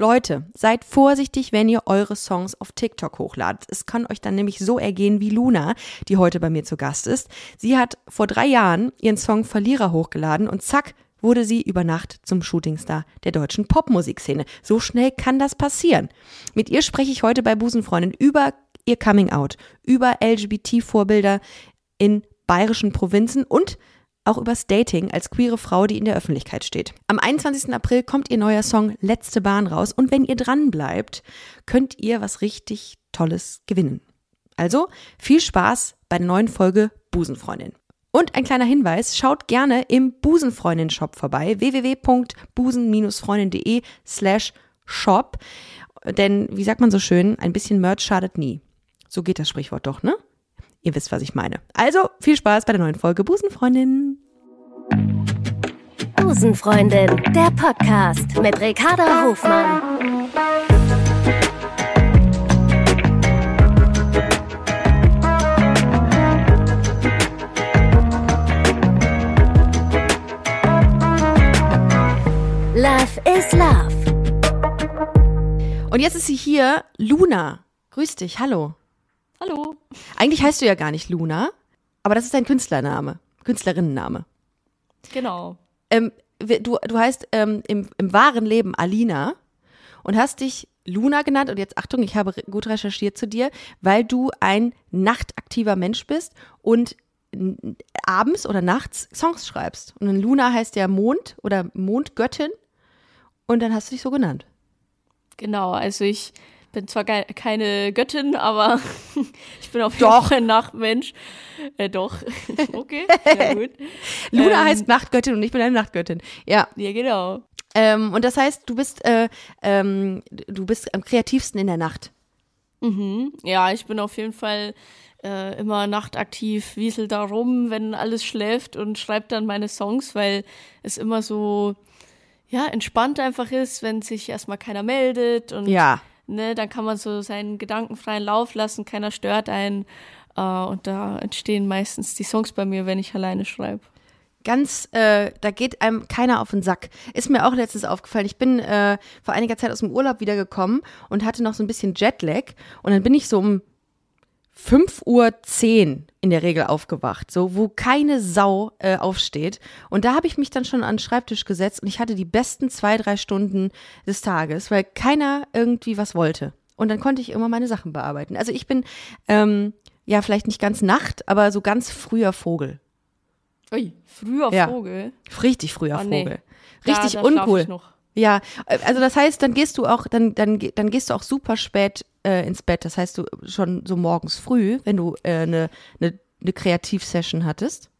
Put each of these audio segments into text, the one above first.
Leute, seid vorsichtig, wenn ihr eure Songs auf TikTok hochladet. Es kann euch dann nämlich so ergehen wie Luna, die heute bei mir zu Gast ist. Sie hat vor drei Jahren ihren Song Verlierer hochgeladen und zack, wurde sie über Nacht zum Shootingstar der deutschen Popmusikszene. So schnell kann das passieren. Mit ihr spreche ich heute bei Busenfreundin über ihr Coming Out, über LGBT-Vorbilder in bayerischen Provinzen und auch übers Dating als queere Frau, die in der Öffentlichkeit steht. Am 21. April kommt ihr neuer Song Letzte Bahn raus und wenn ihr dran bleibt, könnt ihr was richtig Tolles gewinnen. Also viel Spaß bei der neuen Folge Busenfreundin. Und ein kleiner Hinweis, schaut gerne im Busenfreundin-Shop vorbei, www.busen-freundin.de slash shop. Denn, wie sagt man so schön, ein bisschen Merch schadet nie. So geht das Sprichwort doch, ne? Ihr wisst, was ich meine. Also viel Spaß bei der neuen Folge Busenfreundin. Busenfreundin, der Podcast mit Ricarda Hofmann. Love is Love. Und jetzt ist sie hier, Luna. Grüß dich, hallo. Hallo. Eigentlich heißt du ja gar nicht Luna, aber das ist dein Künstlername, Künstlerinnenname. Genau. Ähm, du, du heißt ähm, im, im wahren Leben Alina und hast dich Luna genannt. Und jetzt Achtung, ich habe gut recherchiert zu dir, weil du ein nachtaktiver Mensch bist und abends oder nachts Songs schreibst. Und Luna heißt ja Mond oder Mondgöttin. Und dann hast du dich so genannt. Genau, also ich bin zwar keine Göttin, aber ich bin auf jeden Doch. Fall ein Nachtmensch. Äh, doch. Okay, ja gut. Luna Ähm, heißt Nachtgöttin und ich bin eine Nachtgöttin. Ja. Ja, genau. Ähm, und das heißt, du bist, äh, ähm, du bist am kreativsten in der Nacht. Mhm. Ja, ich bin auf jeden Fall äh, immer nachtaktiv, wiesel da rum, wenn alles schläft und schreibe dann meine Songs, weil es immer so, ja, entspannt einfach ist, wenn sich erstmal keiner meldet und Ja. Ne, dann kann man so seinen gedankenfreien Lauf lassen, keiner stört einen. Äh, und da entstehen meistens die Songs bei mir, wenn ich alleine schreibe. Ganz, äh, da geht einem keiner auf den Sack. Ist mir auch letztens aufgefallen. Ich bin äh, vor einiger Zeit aus dem Urlaub wiedergekommen und hatte noch so ein bisschen Jetlag. Und dann bin ich so um 5.10 Uhr in der Regel aufgewacht, so wo keine Sau äh, aufsteht. Und da habe ich mich dann schon an den Schreibtisch gesetzt und ich hatte die besten zwei, drei Stunden des Tages, weil keiner irgendwie was wollte. Und dann konnte ich immer meine Sachen bearbeiten. Also ich bin, ähm, ja, vielleicht nicht ganz Nacht, aber so ganz früher Vogel. Ui, früher Ja. Vogel. Richtig früher Oh, nee. Vogel. Richtig da, uncool. Ja, äh, also das heißt, dann gehst du auch, dann, dann, dann gehst du auch super spät äh, ins Bett. Das heißt, du schon so morgens früh, wenn du eine äh, ne, ne, ne Kreativsession hattest.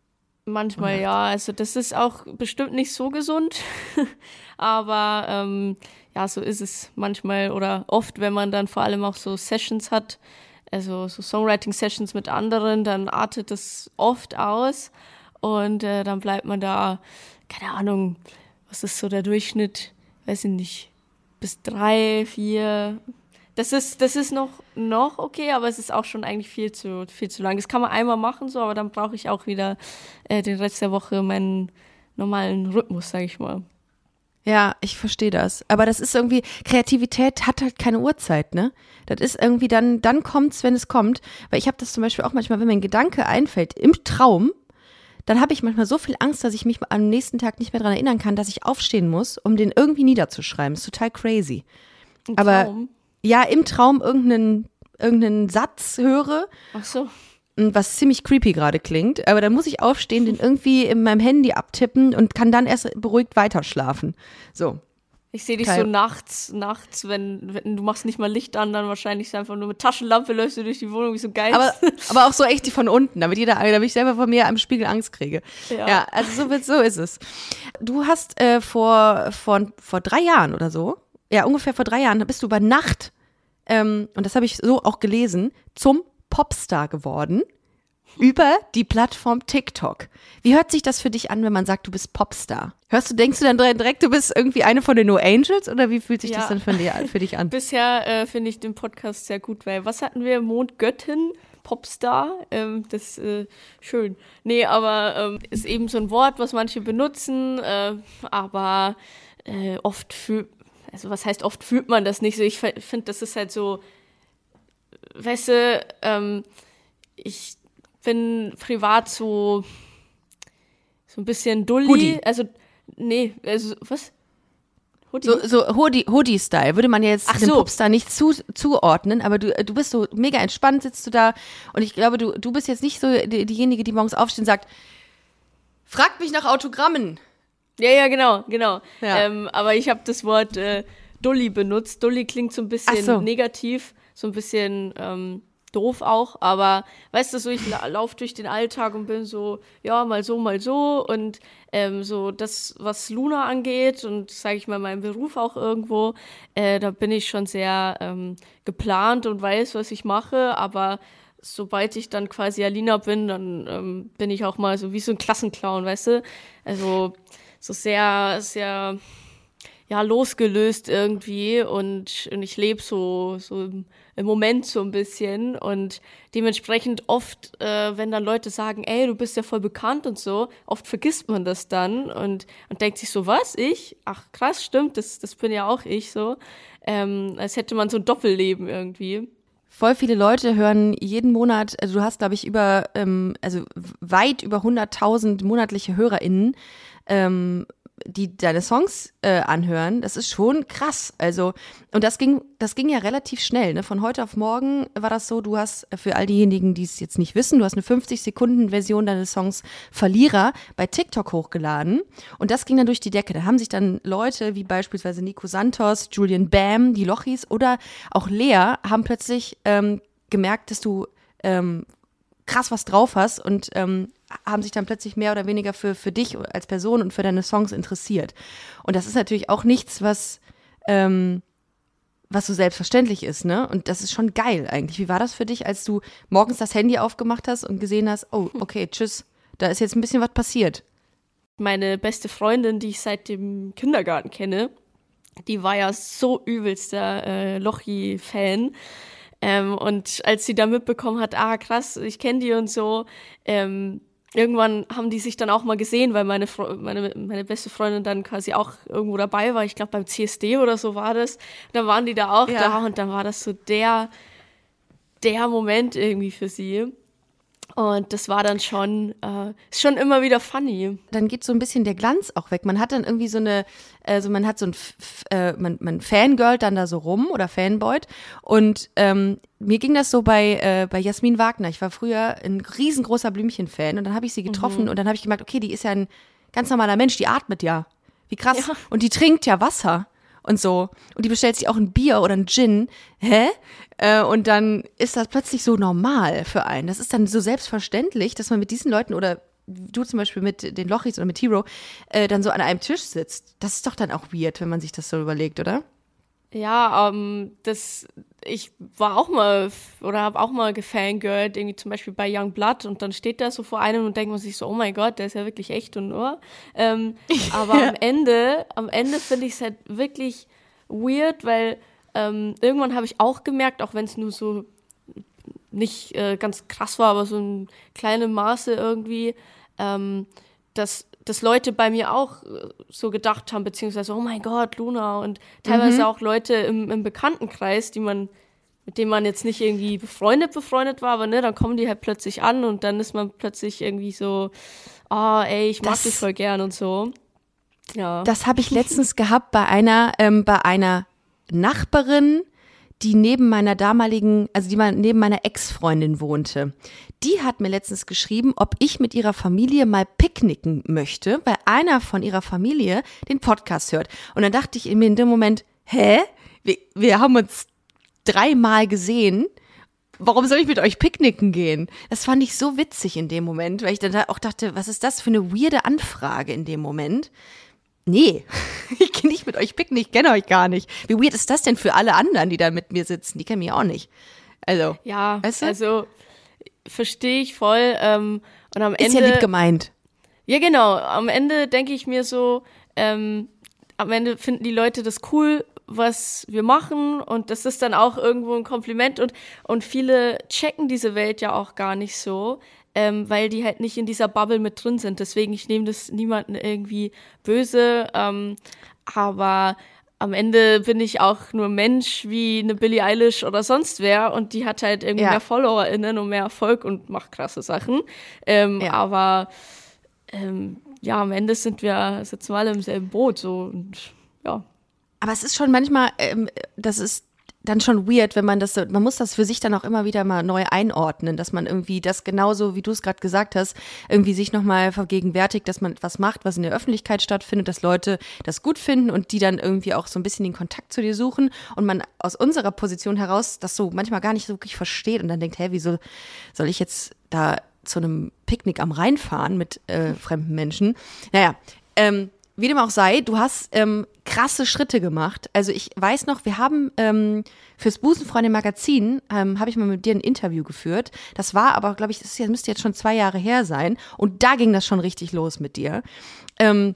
Manchmal ja, also das ist auch bestimmt nicht so gesund, aber ähm, ja, so ist es manchmal oder oft, wenn man dann vor allem auch so Sessions hat, also so Songwriting-Sessions mit anderen, dann artet das oft aus und äh, dann bleibt man da, keine Ahnung, was ist so der Durchschnitt, weiß ich nicht, bis drei, vier. Das ist, das ist noch, noch okay, aber es ist auch schon eigentlich viel zu, viel zu lang. Das kann man einmal machen, so, aber dann brauche ich auch wieder äh, den Rest der Woche meinen normalen Rhythmus, sage ich mal. Ja, ich verstehe das. Aber das ist irgendwie, Kreativität hat halt keine Uhrzeit, ne? Das ist irgendwie dann, dann kommt's, wenn es kommt. Weil ich habe das zum Beispiel auch manchmal, wenn mir ein Gedanke einfällt im Traum, dann habe ich manchmal so viel Angst, dass ich mich am nächsten Tag nicht mehr daran erinnern kann, dass ich aufstehen muss, um den irgendwie niederzuschreiben. ist total crazy. Ein Aber- Traum. Ja, im Traum irgendeinen, irgendeinen Satz höre, Ach so. was ziemlich creepy gerade klingt, aber dann muss ich aufstehen, den irgendwie in meinem Handy abtippen und kann dann erst beruhigt weiterschlafen. So. Ich sehe dich Geil. so nachts, nachts, wenn, wenn du machst nicht mal Licht an, dann wahrscheinlich einfach nur mit Taschenlampe läufst du durch die Wohnung wie so geil. Aber, aber auch so echt die von unten, damit jeder, damit ich selber von mir am Spiegel Angst kriege. Ja, Ja. also so, so ist es. Du hast äh, vor, vor, vor drei Jahren oder so, ja, ungefähr vor drei Jahren, bist du über Nacht, ähm, und das habe ich so auch gelesen, zum Popstar geworden über die Plattform TikTok. Wie hört sich das für dich an, wenn man sagt, du bist Popstar? Hörst du, denkst du dann direkt, du bist irgendwie eine von den No Angels oder wie fühlt sich das Ja. dann für, dir, für dich an? Bisher äh, finde ich den Podcast sehr gut, weil was hatten wir? Mondgöttin, Popstar, ähm, das ist äh, schön. Nee, aber ähm, ist eben so ein Wort, was manche benutzen, äh, aber äh, oft für, also was heißt, oft fühlt man das nicht so. Ich finde, das ist halt so, weißt du, ähm, ich bin privat so, so ein bisschen dulli. Hoodie. Also, nee, also, was? Hoodie? So, so Hoodie-Style würde man ja jetzt Ach dem so. Popstar nicht zu, zuordnen, aber du, du bist so mega entspannt, sitzt du da und ich glaube, du, du bist jetzt nicht so die, diejenige, die morgens aufsteht und sagt, fragt mich nach Autogrammen. Ja, ja, genau, genau. Ja. Ähm, aber ich habe das Wort äh, Dulli benutzt. Dulli klingt so ein bisschen so. negativ, so ein bisschen ähm, doof auch. Aber weißt du, so ich la laufe durch den Alltag und bin so, ja, mal so, mal so. Und ähm, so das, was Luna angeht und sage ich mal meinen Beruf auch irgendwo, äh, da bin ich schon sehr ähm, geplant und weiß, was ich mache. Aber sobald ich dann quasi Alina bin, dann ähm, bin ich auch mal so wie so ein Klassenclown, weißt du? Also so sehr, sehr, ja, losgelöst irgendwie und, und ich lebe so, so im, Moment so ein bisschen und dementsprechend oft, äh, wenn dann Leute sagen, ey, du bist ja voll bekannt und so, oft vergisst man das dann und, und denkt sich so, was, ich? Ach krass, stimmt, das, das bin ja auch ich so. Ähm, als hätte man so ein Doppelleben irgendwie. Voll viele Leute hören jeden Monat, also du hast, glaube ich, über, ähm, also weit über 100.000 monatliche HörerInnen, ähm, die deine Songs äh, anhören. Das ist schon krass. Also, und das ging, das ging ja relativ schnell. Ne? Von heute auf morgen war das so, du hast, äh, für all diejenigen, die es jetzt nicht wissen, du hast eine 50-Sekunden-Version deines Songs Verlierer bei TikTok hochgeladen. Und das ging dann durch die Decke. Da haben sich dann Leute wie beispielsweise Nico Santos, Julian Bam, die Lochis oder auch Lea haben plötzlich ähm, gemerkt, dass du ähm, krass was drauf hast und ähm, haben sich dann plötzlich mehr oder weniger für, für dich als Person und für deine Songs interessiert. Und das ist natürlich auch nichts, was, ähm, was so selbstverständlich ist, ne? Und das ist schon geil eigentlich. Wie war das für dich, als du morgens das Handy aufgemacht hast und gesehen hast, oh, okay, tschüss, da ist jetzt ein bisschen was passiert? Meine beste Freundin, die ich seit dem Kindergarten kenne, die war ja so übelster äh, Lochi-Fan. Ähm, und als sie da mitbekommen hat, ah krass, ich kenne die und so, ähm, irgendwann haben die sich dann auch mal gesehen, weil meine, Fre meine, meine beste Freundin dann quasi auch irgendwo dabei war. Ich glaube beim CSD oder so war das. Und dann waren die da auch Ja. da und dann war das so der, der Moment irgendwie für sie. Und das war dann schon, äh, schon immer wieder funny. dann geht so ein bisschen der Glanz auch weg. Man hat dann irgendwie so eine, also man hat so ein, äh, man, man fangirlt dann da so rum oder fanboyt. Und ähm, mir ging das so bei, äh, bei Jasmin Wagner. Ich war früher ein riesengroßer Blümchen-Fan und dann habe ich sie getroffen und dann habe ich gemerkt, okay, die ist ja ein ganz normaler Mensch, die atmet ja. Wie krass. Ja. Und die trinkt ja Wasser und so. Und die bestellt sich auch ein Bier oder ein Gin. Hä? Äh, und dann ist das plötzlich so normal für einen. Das ist dann so selbstverständlich, dass man mit diesen Leuten oder du zum Beispiel mit den Lochis oder mit Hero äh, dann so an einem Tisch sitzt. Das ist doch dann auch weird, wenn man sich das so überlegt, oder? Ja, ähm, das, ich war auch mal oder habe auch mal gefangirlt, irgendwie zum Beispiel bei Young Blood und dann steht der so vor einem und denkt man sich so, oh mein Gott, der ist ja wirklich echt und nur. Ähm, aber am Ende, am Ende finde ich es halt wirklich weird, weil ähm, irgendwann habe ich auch gemerkt, auch wenn es nur so nicht äh, ganz krass war, aber so in kleinem Maße irgendwie, ähm, dass, dass Leute bei mir auch äh, so gedacht haben, beziehungsweise, oh mein Gott, Luna und teilweise auch Leute im, im Bekanntenkreis, die man, mit denen man jetzt nicht irgendwie befreundet, befreundet war, aber ne, dann kommen die halt plötzlich an und dann ist man plötzlich irgendwie so, ah, ey, ich mag Das- dich voll gern und so. Ja. Das habe ich letztens gehabt bei einer, ähm, bei einer Nachbarin, die neben meiner damaligen, also die neben meiner Ex-Freundin wohnte. Die hat mir letztens geschrieben, ob ich mit ihrer Familie mal picknicken möchte, weil einer von ihrer Familie den Podcast hört. Und dann dachte ich mir in dem Moment, hä? Wir, wir haben uns dreimal gesehen. Warum soll ich mit euch picknicken gehen? Das fand ich so witzig in dem Moment, weil ich dann da auch dachte, was ist das für eine weirde Anfrage in dem Moment? Nee, ich gehe nicht mit euch picknicken, ich kenne euch gar nicht. Wie weird ist das denn für alle anderen, die da mit mir sitzen? Die kennen mich auch nicht. Also, ja, Weißt du? also verstehe ich voll. Ähm, und am ist Ende. ja lieb gemeint. Ja, genau. Am Ende denke ich mir so, ähm, am Ende finden die Leute das cool, was wir machen und das ist dann auch irgendwo ein Kompliment und, und viele checken diese Welt ja auch gar nicht so, ähm, weil die halt nicht in dieser Bubble mit drin sind. Deswegen, ich nehme das niemanden irgendwie böse, ähm, aber am Ende bin ich auch nur Mensch wie eine Billie Eilish oder sonst wer und die hat halt irgendwie ja. mehr FollowerInnen und mehr Erfolg und macht krasse Sachen. Ähm, ja. Aber ähm, ja, am Ende sind wir, sitzen wir alle im selben Boot so und ja. Aber es ist schon manchmal, ähm, das ist dann schon weird, wenn man das, man muss das für sich dann auch immer wieder mal neu einordnen, dass man irgendwie das genauso, wie du es gerade gesagt hast, irgendwie sich nochmal vergegenwärtigt, dass man was macht, was in der Öffentlichkeit stattfindet, dass Leute das gut finden und die dann irgendwie auch so ein bisschen den Kontakt zu dir suchen und man aus unserer Position heraus das so manchmal gar nicht so wirklich versteht und dann denkt, hä, wieso soll ich jetzt da zu einem Picknick am Rhein fahren mit äh, fremden Menschen? Naja, ähm, wie dem auch sei, du hast ähm, krasse Schritte gemacht. Also ich weiß noch, wir haben ähm, fürs Busenfreunde Magazin, ähm, habe ich mal mit dir ein Interview geführt. Das war aber, glaube ich, das müsste jetzt schon zwei Jahre her sein. Und da ging das schon richtig los mit dir. Ähm,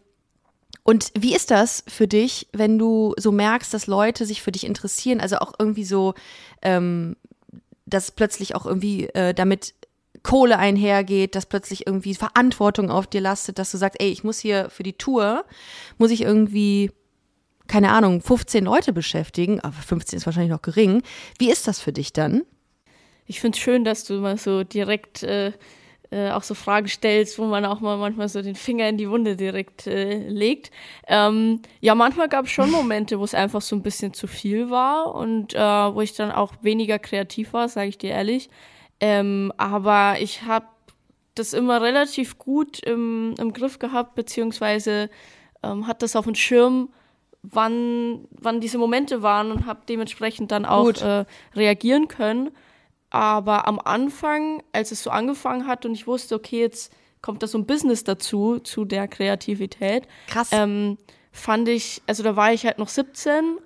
und wie ist das für dich, wenn du so merkst, dass Leute sich für dich interessieren, also auch irgendwie so, ähm, dass plötzlich auch irgendwie äh, damit Kohle einhergeht, dass plötzlich irgendwie Verantwortung auf dir lastet, dass du sagst, ey, ich muss hier für die Tour, muss ich irgendwie, keine Ahnung, 15 Leute beschäftigen, aber 15 ist wahrscheinlich noch gering. Wie ist das für dich dann? Ich finde es schön, dass du mal so direkt äh, äh, auch so Fragen stellst, wo man auch mal manchmal so den Finger in die Wunde direkt äh, legt. Ähm, ja, manchmal gab es schon Momente, wo es einfach so ein bisschen zu viel war und äh, wo ich dann auch weniger kreativ war, sage ich dir ehrlich. Ähm, aber ich habe das immer relativ gut im, im Griff gehabt, beziehungsweise ähm, hat das auf dem Schirm, wann, wann diese Momente waren und habe dementsprechend dann auch äh, reagieren können. Aber am Anfang, als es so angefangen hat und ich wusste, okay, jetzt kommt da so ein Business dazu, zu der Kreativität. Krass. Ähm, fand ich, also da war ich halt noch 17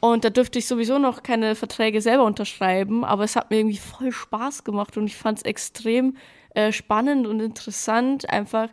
und da dürfte ich sowieso noch keine Verträge selber unterschreiben, aber es hat mir irgendwie voll Spaß gemacht und ich fand es extrem äh, spannend und interessant, einfach,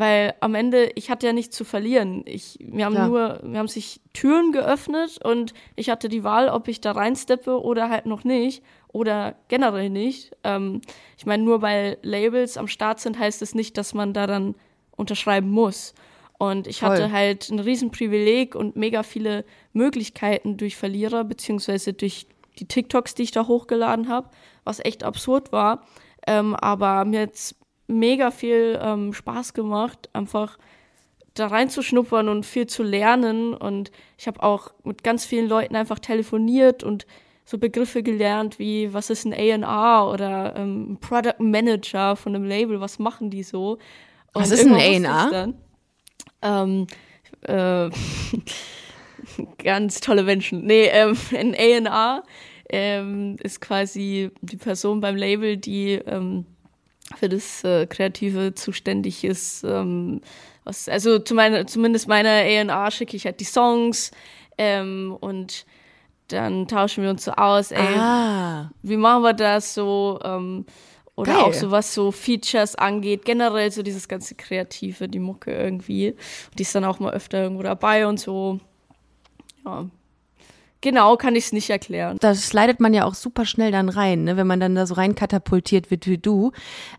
weil am Ende, ich hatte ja nichts zu verlieren. Ich, wir haben ja. nur, wir haben sich Türen geöffnet und ich hatte die Wahl, ob ich da reinsteppe oder halt noch nicht oder generell nicht. Ähm, ich meine, nur weil Labels am Start sind, heißt es nicht, dass man da dann unterschreiben muss. Und ich Voll. hatte halt ein Riesenprivileg und mega viele Möglichkeiten durch Verlierer, beziehungsweise durch die TikToks, die ich da hochgeladen habe, was echt absurd war. Ähm, aber mir hat mega viel ähm, Spaß gemacht, einfach da reinzuschnuppern und viel zu lernen. Und ich habe auch mit ganz vielen Leuten einfach telefoniert und so Begriffe gelernt wie, was ist ein A&R oder ähm, Product Manager von einem Label, was machen die so? Und was ist ein A&R? Ähm, äh, ganz tolle Menschen. Nee, ähm, ein A&R ähm, ist quasi die Person beim Label, die ähm, für das äh, Kreative zuständig ist. Ähm, was, also zu meine, zumindest meiner A&R schicke ich halt die Songs ähm, und dann tauschen wir uns so aus, ey, ah. wie machen wir das so? Ähm, oder Geil. auch so was so Features angeht, generell so dieses ganze Kreative, die Mucke irgendwie. Die ist dann auch mal öfter irgendwo dabei und so. Ja. Genau, kann ich es nicht erklären. Da slidet man ja auch super schnell dann rein, ne? wenn man dann da so rein katapultiert wird wie du.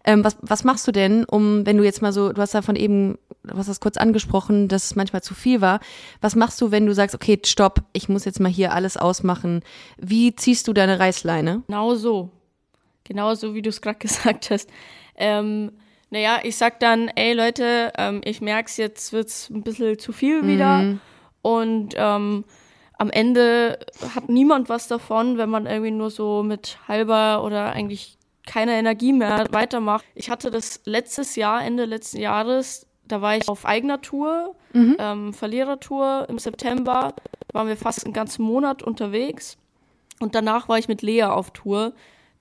Ähm, was, was machst du denn, um, wenn du jetzt mal so, du hast davon eben, du hast das kurz angesprochen, dass es manchmal zu viel war. Was machst du, wenn du sagst, okay, stopp, ich muss jetzt mal hier alles ausmachen? Wie ziehst du deine Reißleine? Genau so genauso wie du es gerade gesagt hast. Ähm, naja, ich sag dann, ey Leute, ähm, ich merk's, jetzt wird's ein bisschen zu viel wieder. Mhm. Und ähm, am Ende hat niemand was davon, wenn man irgendwie nur so mit halber oder eigentlich keiner Energie mehr weitermacht. Ich hatte das letztes Jahr, Ende letzten Jahres, da war ich auf eigener Tour, mhm. ähm, Verlierertour im September, waren wir fast einen ganzen Monat unterwegs. Und danach war ich mit Lea auf Tour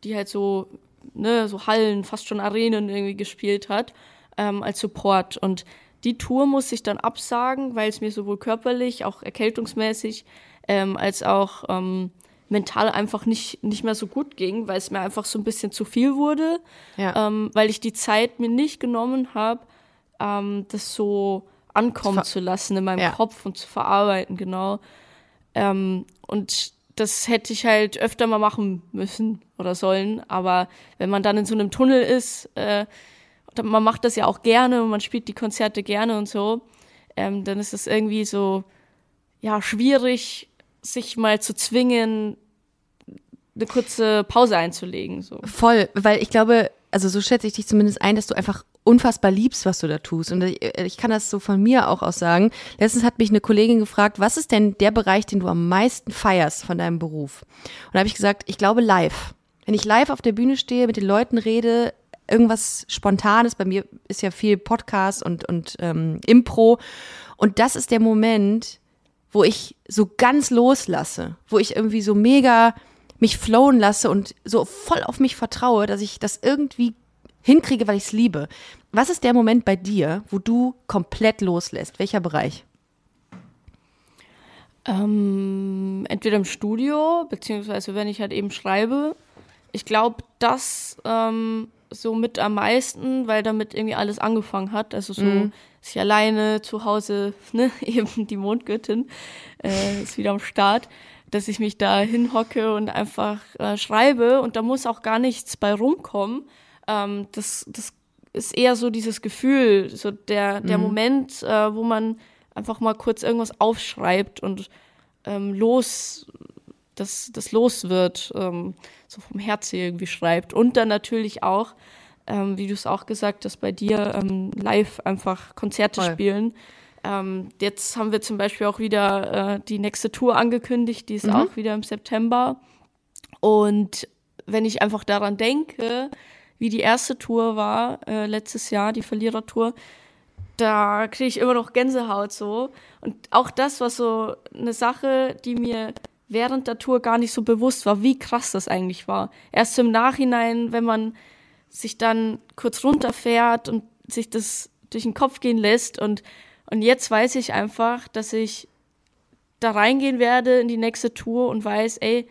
die halt so, ne, so Hallen, fast schon Arenen irgendwie gespielt hat, ähm, als Support. Und die Tour muss ich dann absagen, weil es mir sowohl körperlich, auch erkältungsmäßig, ähm, als auch ähm, mental einfach nicht, nicht mehr so gut ging, weil es mir einfach so ein bisschen zu viel wurde, ja. ähm, weil ich die Zeit mir nicht genommen habe, ähm, das so ankommen zu lassen in meinem ja. Kopf und zu verarbeiten, genau. Ähm, und das hätte ich halt öfter mal machen müssen oder sollen. Aber wenn man dann in so einem Tunnel ist, äh, man macht das ja auch gerne und man spielt die Konzerte gerne und so, ähm, dann ist das irgendwie so, ja schwierig, sich mal zu zwingen, eine kurze Pause einzulegen. So. Voll, weil ich glaube, also so schätze ich dich zumindest ein, dass du einfach unfassbar liebst, was du da tust. Und ich, ich kann das so von mir auch aus sagen. Letztens hat mich eine Kollegin gefragt, was ist denn der Bereich, den du am meisten feierst von deinem Beruf? Und da habe ich gesagt, ich glaube live. Wenn ich live auf der Bühne stehe, mit den Leuten rede, irgendwas Spontanes, bei mir ist ja viel Podcast und, und ähm, Impro. Und das ist der Moment, wo ich so ganz loslasse, wo ich irgendwie so mega mich flowen lasse und so voll auf mich vertraue, dass ich das irgendwie hinkriege, weil ich es liebe. Was ist der Moment bei dir, wo du komplett loslässt? Welcher Bereich? Ähm, entweder im Studio, beziehungsweise wenn ich halt eben schreibe. Ich glaube, das ähm, so mit am meisten, weil damit irgendwie alles angefangen hat. Also so mhm. ist ich alleine zu Hause, ne, eben die Mondgöttin äh, ist wieder am Start dass ich mich da hinhocke und einfach äh, schreibe und da muss auch gar nichts bei rumkommen. Ähm, das, das ist eher so dieses Gefühl, so der, der mhm. Moment, äh, wo man einfach mal kurz irgendwas aufschreibt und ähm, los, das, das los wird, ähm, so vom Herzen irgendwie schreibt. Und dann natürlich auch, ähm, wie du es auch gesagt hast, bei dir ähm, live einfach Konzerte Voll. spielen. Ähm, jetzt haben wir zum Beispiel auch wieder äh, die nächste Tour angekündigt, die ist mhm. auch wieder im September. Und wenn ich einfach daran denke, wie die erste Tour war, äh, letztes Jahr, die Verlierertour, da kriege ich immer noch Gänsehaut so. Und auch das war so eine Sache, die mir während der Tour gar nicht so bewusst war, wie krass das eigentlich war. Erst im Nachhinein, wenn man sich dann kurz runterfährt und sich das durch den Kopf gehen lässt und und jetzt weiß ich einfach, dass ich da reingehen werde in die nächste Tour und weiß, ey,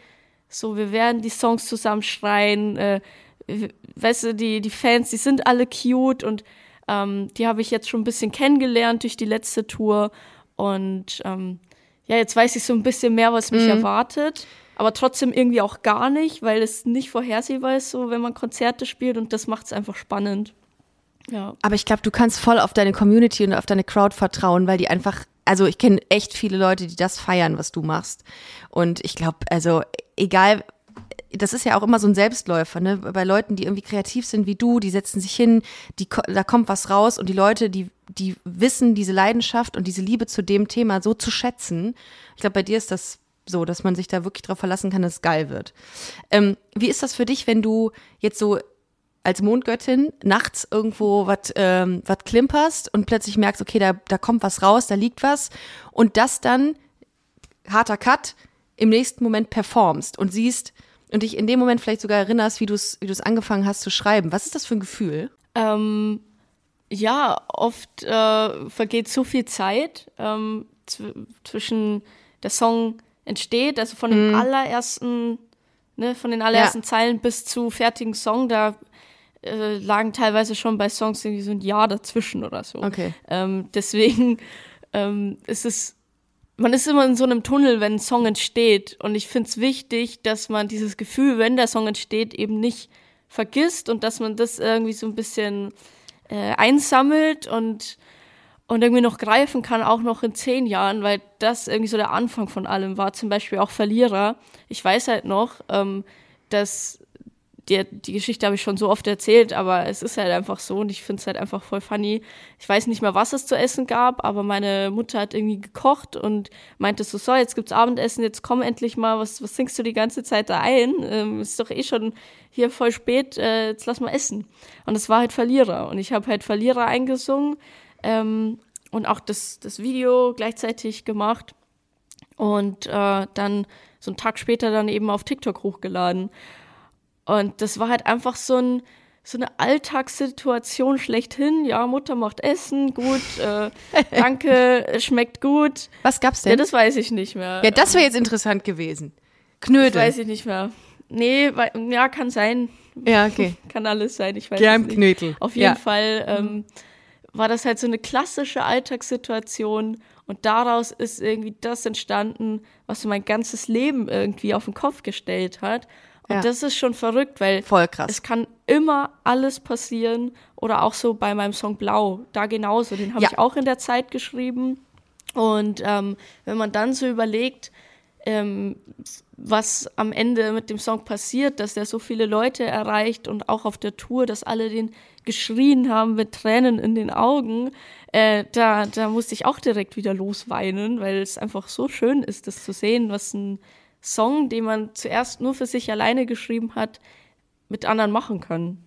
so, wir werden die Songs zusammen schreien. Äh, weißt du, die, die Fans, die sind alle cute und ähm, die habe ich jetzt schon ein bisschen kennengelernt durch die letzte Tour. Und ähm, ja, jetzt weiß ich so ein bisschen mehr, was mich mhm. erwartet. Aber trotzdem irgendwie auch gar nicht, weil es nicht vorhersehbar ist, so wenn man Konzerte spielt und das macht es einfach spannend. Ja. Aber ich glaube, du kannst voll auf deine Community und auf deine Crowd vertrauen, weil die einfach, also ich kenne echt viele Leute, die das feiern, was du machst. Und ich glaube, also egal, das ist ja auch immer so ein Selbstläufer, ne? Bei Leuten, die irgendwie kreativ sind wie du, die setzen sich hin, die, da kommt was raus und die Leute, die, die wissen diese Leidenschaft und diese Liebe zu dem Thema so zu schätzen. Ich glaube, bei dir ist das so, dass man sich da wirklich darauf verlassen kann, dass es geil wird. Ähm, wie ist das für dich, wenn du jetzt so als Mondgöttin nachts irgendwo was ähm, klimperst und plötzlich merkst, okay, da, da kommt was raus, da liegt was und das dann, harter Cut, im nächsten Moment performst und siehst und dich in dem Moment vielleicht sogar erinnerst, wie du es wie angefangen hast zu schreiben. Was ist das für ein Gefühl? Ähm, ja, oft äh, vergeht so viel Zeit ähm, zwischen der Song entsteht, also von dem mm. allerersten, ne, von den allerersten ja. Zeilen bis zu fertigen Song, da äh, lagen teilweise schon bei Songs irgendwie so ein Jahr dazwischen oder so. Okay. Ähm, deswegen ähm, ist es, man ist immer in so einem Tunnel, wenn ein Song entsteht. Und ich finde es wichtig, dass man dieses Gefühl, wenn der Song entsteht, eben nicht vergisst und dass man das irgendwie so ein bisschen äh, einsammelt und und irgendwie noch greifen kann, auch noch in zehn Jahren, weil das irgendwie so der Anfang von allem war. Zum Beispiel auch Verlierer. Ich weiß halt noch, ähm, dass die, die Geschichte habe ich schon so oft erzählt, aber es ist halt einfach so und ich finde es halt einfach voll funny. Ich weiß nicht mehr, was es zu essen gab, aber meine Mutter hat irgendwie gekocht und meinte so, so, jetzt gibt's Abendessen, jetzt komm endlich mal, was, was singst du die ganze Zeit da ein? Ähm, ist doch eh schon hier voll spät, äh, jetzt lass mal essen. Und es war halt Verlierer und ich habe halt Verlierer eingesungen ähm, und auch das, das Video gleichzeitig gemacht und äh, dann so einen Tag später dann eben auf TikTok hochgeladen. Und das war halt einfach so, ein, so eine Alltagssituation schlechthin. Ja, Mutter macht Essen, gut, äh, danke, schmeckt gut. Was gab's denn? Ja, das weiß ich nicht mehr. Ja, das wäre jetzt interessant gewesen. Knödel. Das weiß ich nicht mehr. Nee, weil, ja, kann sein. Ja, okay. kann alles sein, ich weiß Gern nicht. Knödel. Auf jeden ja. Fall ähm, war das halt so eine klassische Alltagssituation und daraus ist irgendwie das entstanden, was so mein ganzes Leben irgendwie auf den Kopf gestellt hat. Und ja. das ist schon verrückt, weil Voll krass. es kann immer alles passieren. Oder auch so bei meinem Song Blau, da genauso. Den habe ja. ich auch in der Zeit geschrieben. Und ähm, wenn man dann so überlegt, ähm, was am Ende mit dem Song passiert, dass der so viele Leute erreicht und auch auf der Tour, dass alle den geschrien haben mit Tränen in den Augen, äh, da, da musste ich auch direkt wieder losweinen, weil es einfach so schön ist, das zu sehen, was ein Song, den man zuerst nur für sich alleine geschrieben hat, mit anderen machen kann.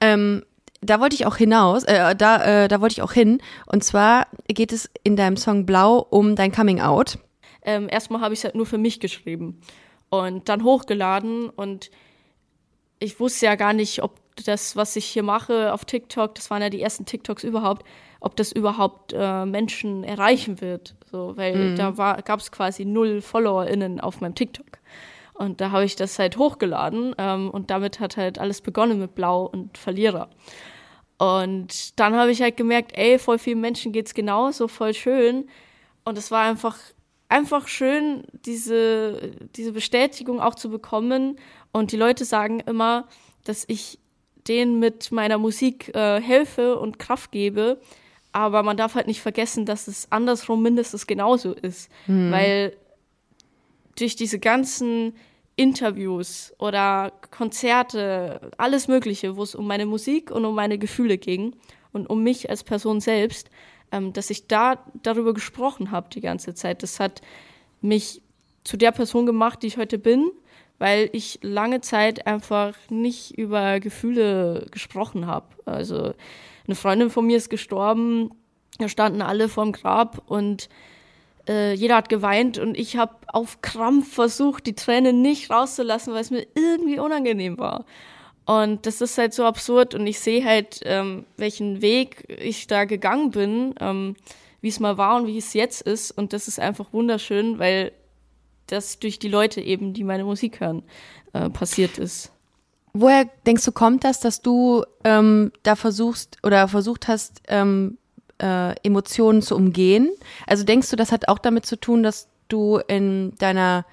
Ähm, da wollte ich auch hinaus, äh, da, äh, da wollte ich auch hin. Und zwar geht es in deinem Song Blau um dein Coming Out. Ähm, erstmal habe ich es halt nur für mich geschrieben und dann hochgeladen und ich wusste ja gar nicht, ob das, was ich hier mache auf TikTok, das waren ja die ersten TikToks überhaupt, ob das überhaupt äh, Menschen erreichen wird. So, weil mhm. da gab es quasi null FollowerInnen auf meinem TikTok. Und da habe ich das halt hochgeladen ähm, und damit hat halt alles begonnen mit Blau und Verlierer. Und dann habe ich halt gemerkt, ey, voll vielen Menschen geht's genauso, voll schön. Und es war einfach, einfach schön, diese, diese Bestätigung auch zu bekommen. Und die Leute sagen immer, dass ich denen mit meiner Musik äh, helfe und Kraft gebe. Aber man darf halt nicht vergessen, dass es andersrum mindestens genauso ist. Mhm. Weil durch diese ganzen Interviews oder Konzerte, alles Mögliche, wo es um meine Musik und um meine Gefühle ging und um mich als Person selbst, ähm, dass ich da darüber gesprochen habe die ganze Zeit. Das hat mich zu der Person gemacht, die ich heute bin, weil ich lange Zeit einfach nicht über Gefühle gesprochen habe. Also eine Freundin von mir ist gestorben, da standen alle vorm Grab und äh, jeder hat geweint und ich habe auf Krampf versucht, die Tränen nicht rauszulassen, weil es mir irgendwie unangenehm war. Und das ist halt so absurd und ich sehe halt, ähm, welchen Weg ich da gegangen bin, ähm, wie es mal war und wie es jetzt ist. Und das ist einfach wunderschön, weil das durch die Leute eben, die meine Musik hören, äh, passiert ist. Woher denkst du, kommt das, dass du ähm, da versuchst oder versucht hast, ähm, äh, Emotionen zu umgehen. Also denkst du, das hat auch damit zu tun, dass du in deiner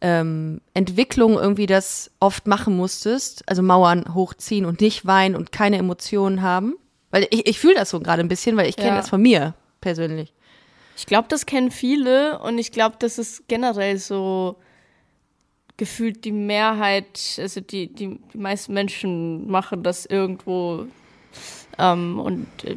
ähm, Entwicklung irgendwie das oft machen musstest, also Mauern hochziehen und nicht weinen und keine Emotionen haben? Weil ich, ich fühle das so gerade ein bisschen, weil ich kenne ja. das von mir persönlich. Ich glaube, das kennen viele und ich glaube, das ist generell so gefühlt die Mehrheit, also die, die, die meisten Menschen machen das irgendwo ähm, und äh,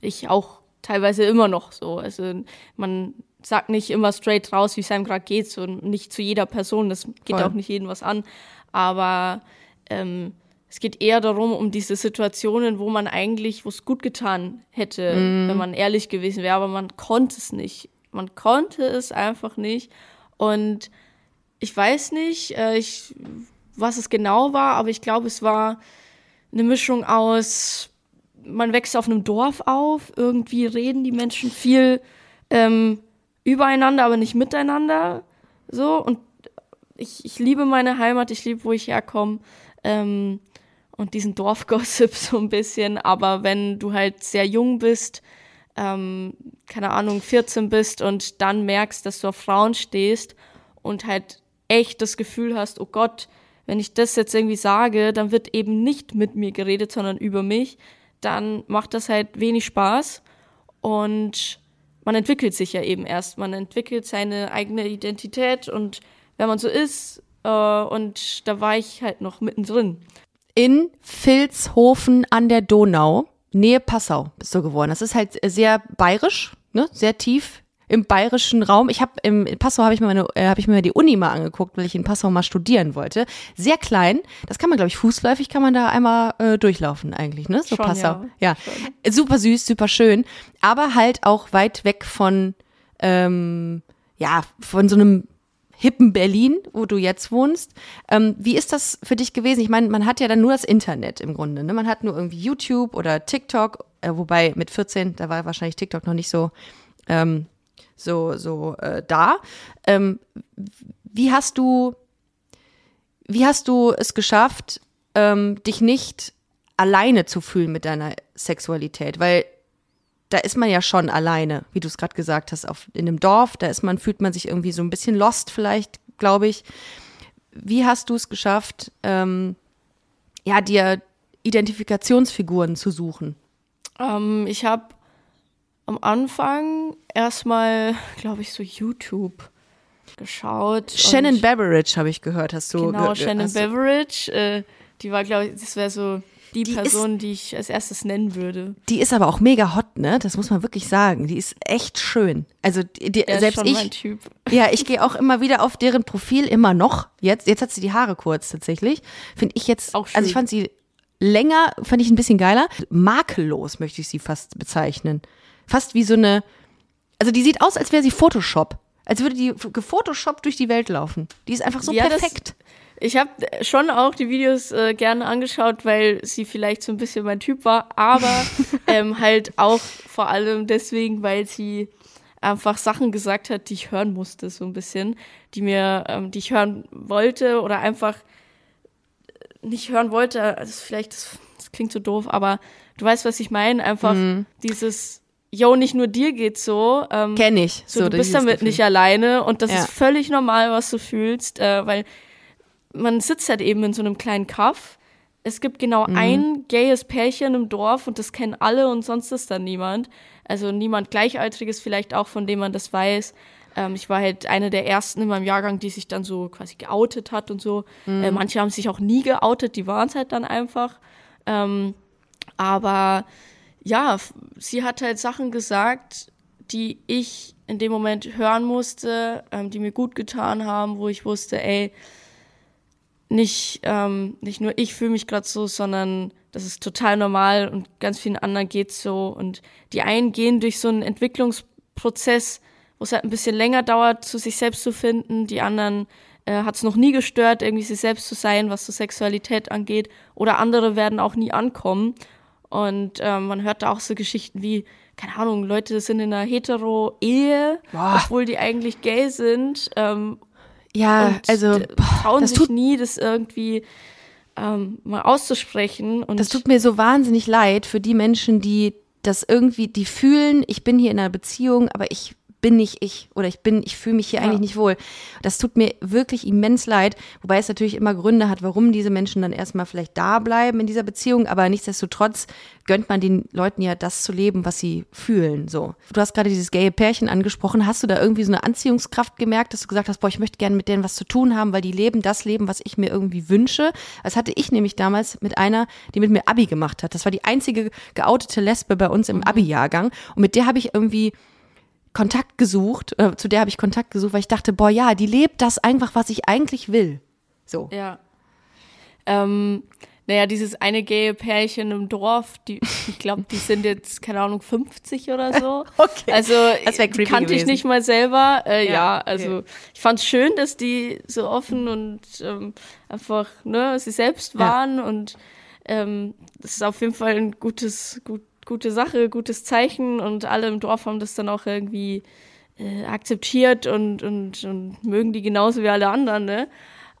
ich auch teilweise immer noch so. Also man sagt nicht immer straight raus, wie es einem gerade geht, so nicht zu jeder Person, das geht Voll. auch nicht jedem was an. Aber ähm, es geht eher darum, um diese Situationen, wo man eigentlich, wo es gut getan hätte, mm. wenn man ehrlich gewesen wäre, aber man konnte es nicht. Man konnte es einfach nicht. Und ich weiß nicht, äh, ich, was es genau war, aber ich glaube, es war eine Mischung aus man wächst auf einem Dorf auf, irgendwie reden die Menschen viel ähm, übereinander, aber nicht miteinander. So, und ich, ich liebe meine Heimat, ich liebe, wo ich herkomme. Ähm, und diesen Dorfgossip so ein bisschen. Aber wenn du halt sehr jung bist, ähm, keine Ahnung, 14 bist und dann merkst, dass du auf Frauen stehst und halt echt das Gefühl hast, oh Gott, wenn ich das jetzt irgendwie sage, dann wird eben nicht mit mir geredet, sondern über mich, dann macht das halt wenig Spaß und man entwickelt sich ja eben erst. Man entwickelt seine eigene Identität und wenn man so ist, äh, und da war ich halt noch mittendrin. In Vilshofen an der Donau, Nähe Passau bist du geworden. Das ist halt sehr bayerisch, ne? sehr tief im bayerischen Raum. Ich habe im in Passau habe ich mir meine äh, habe ich mir die Uni mal angeguckt, weil ich in Passau mal studieren wollte. Sehr klein. Das kann man glaube ich fußläufig kann man da einmal äh, durchlaufen eigentlich, ne? So Schon, Passau. Ja. ja. Super süß, super schön, aber halt auch weit weg von ähm, ja, von so einem hippen Berlin, wo du jetzt wohnst. Ähm, wie ist das für dich gewesen? Ich meine, man hat ja dann nur das Internet im Grunde. Ne? Man hat nur irgendwie YouTube oder TikTok, äh, wobei mit 14, da war wahrscheinlich TikTok noch nicht so ähm, so, so äh, da. Ähm, wie hast du, wie hast du es geschafft, ähm, dich nicht alleine zu fühlen mit deiner Sexualität? Weil da ist man ja schon alleine, wie du es gerade gesagt hast, auf, in einem Dorf, da ist man, fühlt man sich irgendwie so ein bisschen lost vielleicht, glaube ich. Wie hast du es geschafft, ähm, ja, dir Identifikationsfiguren zu suchen? Ähm, ich habe am Anfang erstmal, glaube ich, so YouTube geschaut. Shannon Beveridge habe ich gehört, hast du Genau, ge- Shannon Beveridge. Äh, die war, glaube ich, das wäre so die, Die Person, die ich als erstes nennen würde. Die ist aber auch mega hot, ne? Das muss man wirklich sagen. Die ist echt schön. Also die, die, ist selbst schon ich, mein Typ. ja, ich gehe auch immer wieder auf deren Profil immer noch. Jetzt, jetzt hat sie die Haare kurz tatsächlich. Finde ich jetzt, Auch schön. also ich fand sie länger, fand ich ein bisschen geiler. Makellos möchte ich sie fast bezeichnen. Fast wie so eine, also die sieht aus, als wäre sie Photoshop. Als würde die gefotoshoppt durch die Welt laufen. Die ist einfach so Ja, das- perfekt. Ich habe schon auch die Videos äh, gerne angeschaut, weil sie vielleicht so ein bisschen mein Typ war, aber ähm, halt auch vor allem deswegen, weil sie einfach Sachen gesagt hat, die ich hören musste, so ein bisschen, die mir, ähm, die ich hören wollte oder einfach nicht hören wollte. Also vielleicht, das, das klingt so doof, aber du weißt, was ich meine. Einfach dieses, yo, nicht nur dir geht's so. Ähm, Kenn ich. so, du bist damit Gefühl. nicht alleine und das Ja. ist völlig normal, was du fühlst, äh, weil man sitzt halt eben in so einem kleinen Kaff. Es gibt genau Mhm. ein gayes Pärchen im Dorf und das kennen alle und sonst ist da niemand. Also niemand Gleichaltriges vielleicht auch, von dem man das weiß. Ähm, ich war halt eine der ersten in meinem Jahrgang, die sich dann so quasi geoutet hat und so. Mhm. Äh, manche haben sich auch nie geoutet, die waren es halt dann einfach. Ähm, aber ja, sie hat halt Sachen gesagt, die ich in dem Moment hören musste, ähm, die mir gut getan haben, wo ich wusste, ey, nicht, ähm, nicht nur ich fühle mich gerade so, sondern das ist total normal und ganz vielen anderen geht's so. Und die einen gehen durch so einen Entwicklungsprozess, wo es halt ein bisschen länger dauert, zu sich selbst zu finden. Die anderen äh, hat es noch nie gestört, irgendwie sich selbst zu sein, was so Sexualität angeht. Oder andere werden auch nie ankommen. Und ähm, man hört da auch so Geschichten wie, keine Ahnung, Leute sind in einer Hetero-Ehe, obwohl die eigentlich gay sind. Ähm, Ja, also d- boah, trauen das sich tut nie, das irgendwie ähm, mal auszusprechen. Und Das tut mir so wahnsinnig leid für die Menschen, die das irgendwie, die fühlen, ich bin hier in einer Beziehung, aber ich bin nicht ich oder ich bin, ich fühle mich hier Ja. eigentlich nicht wohl. Das tut mir wirklich immens leid, wobei es natürlich immer Gründe hat, warum diese Menschen dann erstmal vielleicht da bleiben in dieser Beziehung, aber nichtsdestotrotz gönnt man den Leuten ja das zu leben, was sie fühlen, so. Du hast gerade dieses gaye Pärchen angesprochen, hast du da irgendwie so eine Anziehungskraft gemerkt, dass du gesagt hast, boah, ich möchte gerne mit denen was zu tun haben, weil die leben das Leben, was ich mir irgendwie wünsche. Das hatte ich nämlich damals mit einer, die mit mir Abi gemacht hat. Das war die einzige geoutete Lesbe bei uns im Abi-Jahrgang und mit der habe ich irgendwie Kontakt gesucht, äh, zu der habe ich Kontakt gesucht, weil ich dachte, boah, ja, die lebt das einfach, was ich eigentlich will. So. Ja. Ähm, naja, dieses eine gaye Pärchen im Dorf, die, ich glaube, die sind jetzt, keine Ahnung, 50 oder so. Okay. Also, Das die kannte ich gewesen. nicht mal selber. Äh, Ja, ja, okay. also, ich fand es schön, dass die so offen und ähm, einfach, ne, sie selbst Ja. waren und ähm, das ist auf jeden Fall ein gutes, gut, gute Sache, gutes Zeichen und alle im Dorf haben das dann auch irgendwie äh, akzeptiert und, und, und mögen die genauso wie alle anderen, ne?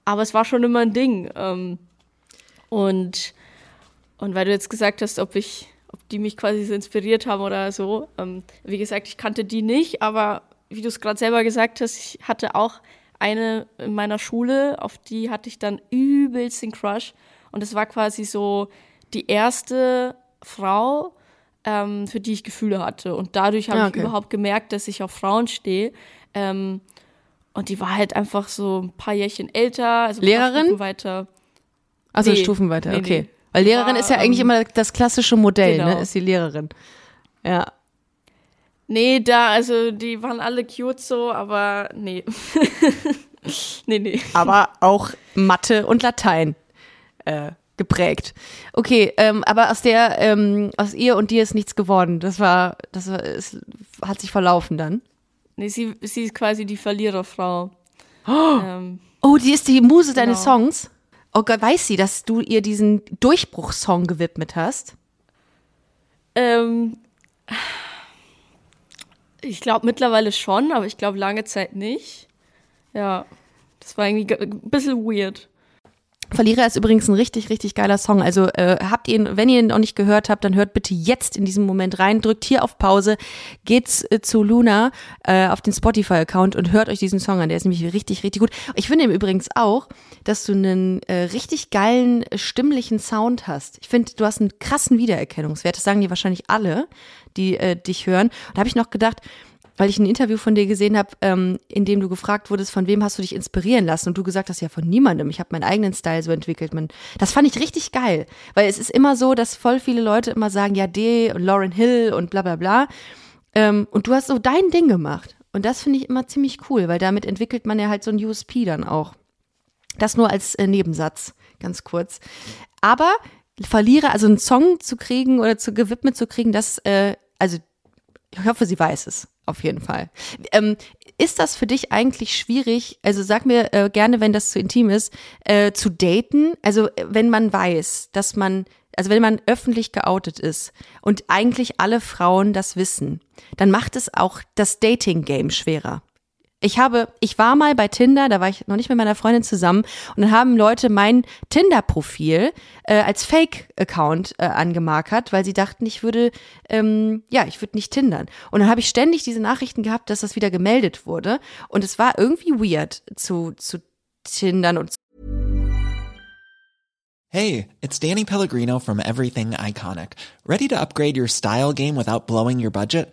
Aber es war schon immer ein Ding. Ähm, und, und weil du jetzt gesagt hast, ob ich, ob die mich quasi so inspiriert haben oder so, ähm, wie gesagt, ich kannte die nicht, aber wie du es gerade selber gesagt hast, ich hatte auch eine in meiner Schule, auf die hatte ich dann übelst den Crush. Und es war quasi so die erste Frau, ähm, für die ich Gefühle hatte. Und dadurch habe Ah, ich okay. überhaupt gemerkt, dass ich auf Frauen stehe. Ähm, und die war halt einfach so ein paar Jährchen älter, also Lehrerin? Stufen weiter. Also Nee. Stufen weiter, Nee, okay. nee. Weil Lehrerin War, ist ja eigentlich ähm, immer das klassische Modell, genau. ne? Ist die Lehrerin. Ja. Nee, da, also die waren alle cute so, aber nee. nee, nee. aber auch Mathe und Latein äh, geprägt. Okay, ähm, aber aus der, ähm, aus ihr und dir ist nichts geworden. Das war, das war, es hat sich verlaufen dann. Nee, sie, sie ist quasi die Verliererfrau. Ähm, Oh, die ist die Muse deines Genau. Songs. Oh Gott, weiß sie, dass du ihr diesen Durchbruchssong gewidmet hast? ähm, ich glaube mittlerweile schon, aber ich glaube lange Zeit nicht. Ja, das war irgendwie ge- ein bisschen weird. Verlierer ist übrigens ein richtig, richtig geiler Song. Also äh, habt ihr ihn, wenn ihr ihn noch nicht gehört habt, dann hört bitte jetzt in diesem Moment rein, drückt hier auf Pause, geht's äh, zu Luna äh, auf den Spotify-Account und hört euch diesen Song an. Der ist nämlich richtig, richtig gut. Ich finde übrigens auch, dass du einen äh, richtig geilen äh, stimmlichen Sound hast. Ich finde, du hast einen krassen Wiedererkennungswert. Das sagen dir wahrscheinlich alle, die äh, dich hören. Und da habe ich noch gedacht, weil ich ein Interview von dir gesehen habe, ähm, in dem du gefragt wurdest, von wem hast du dich inspirieren lassen und du gesagt hast, ja, von niemandem. Ich habe meinen eigenen Style so entwickelt. Man, das fand ich richtig geil, weil es ist immer so, dass voll viele Leute immer sagen, ja, D und Lauren Hill und bla bla bla. Ähm, und du hast so dein Ding gemacht. Und das finde ich immer ziemlich cool, weil damit entwickelt man ja halt so ein USP dann auch. Das nur als äh, Nebensatz, ganz kurz. Aber Verlierer, also einen Song zu kriegen oder zu gewidmet zu kriegen, das, äh, also ich hoffe, sie weiß es auf jeden Fall. Ähm, ist das für dich eigentlich schwierig? Also sag mir äh, gerne, wenn das zu intim ist, äh, zu daten. Also äh, wenn man weiß, dass man, also wenn man öffentlich geoutet ist und eigentlich alle Frauen das wissen, dann macht es auch das Dating-Game schwerer. Ich habe, ich war mal bei Tinder, da war ich noch nicht mit meiner Freundin zusammen und dann haben Leute mein Tinder-Profil äh, als Fake-Account äh, angemarkert, weil sie dachten, ich würde, ähm, ja, ich würde nicht tindern. Und dann habe ich ständig diese Nachrichten gehabt, dass das wieder gemeldet wurde und es war irgendwie weird zu, zu tindern und Hey, it's Danny Pellegrino from Everything Iconic. Ready to upgrade your style game without blowing your budget?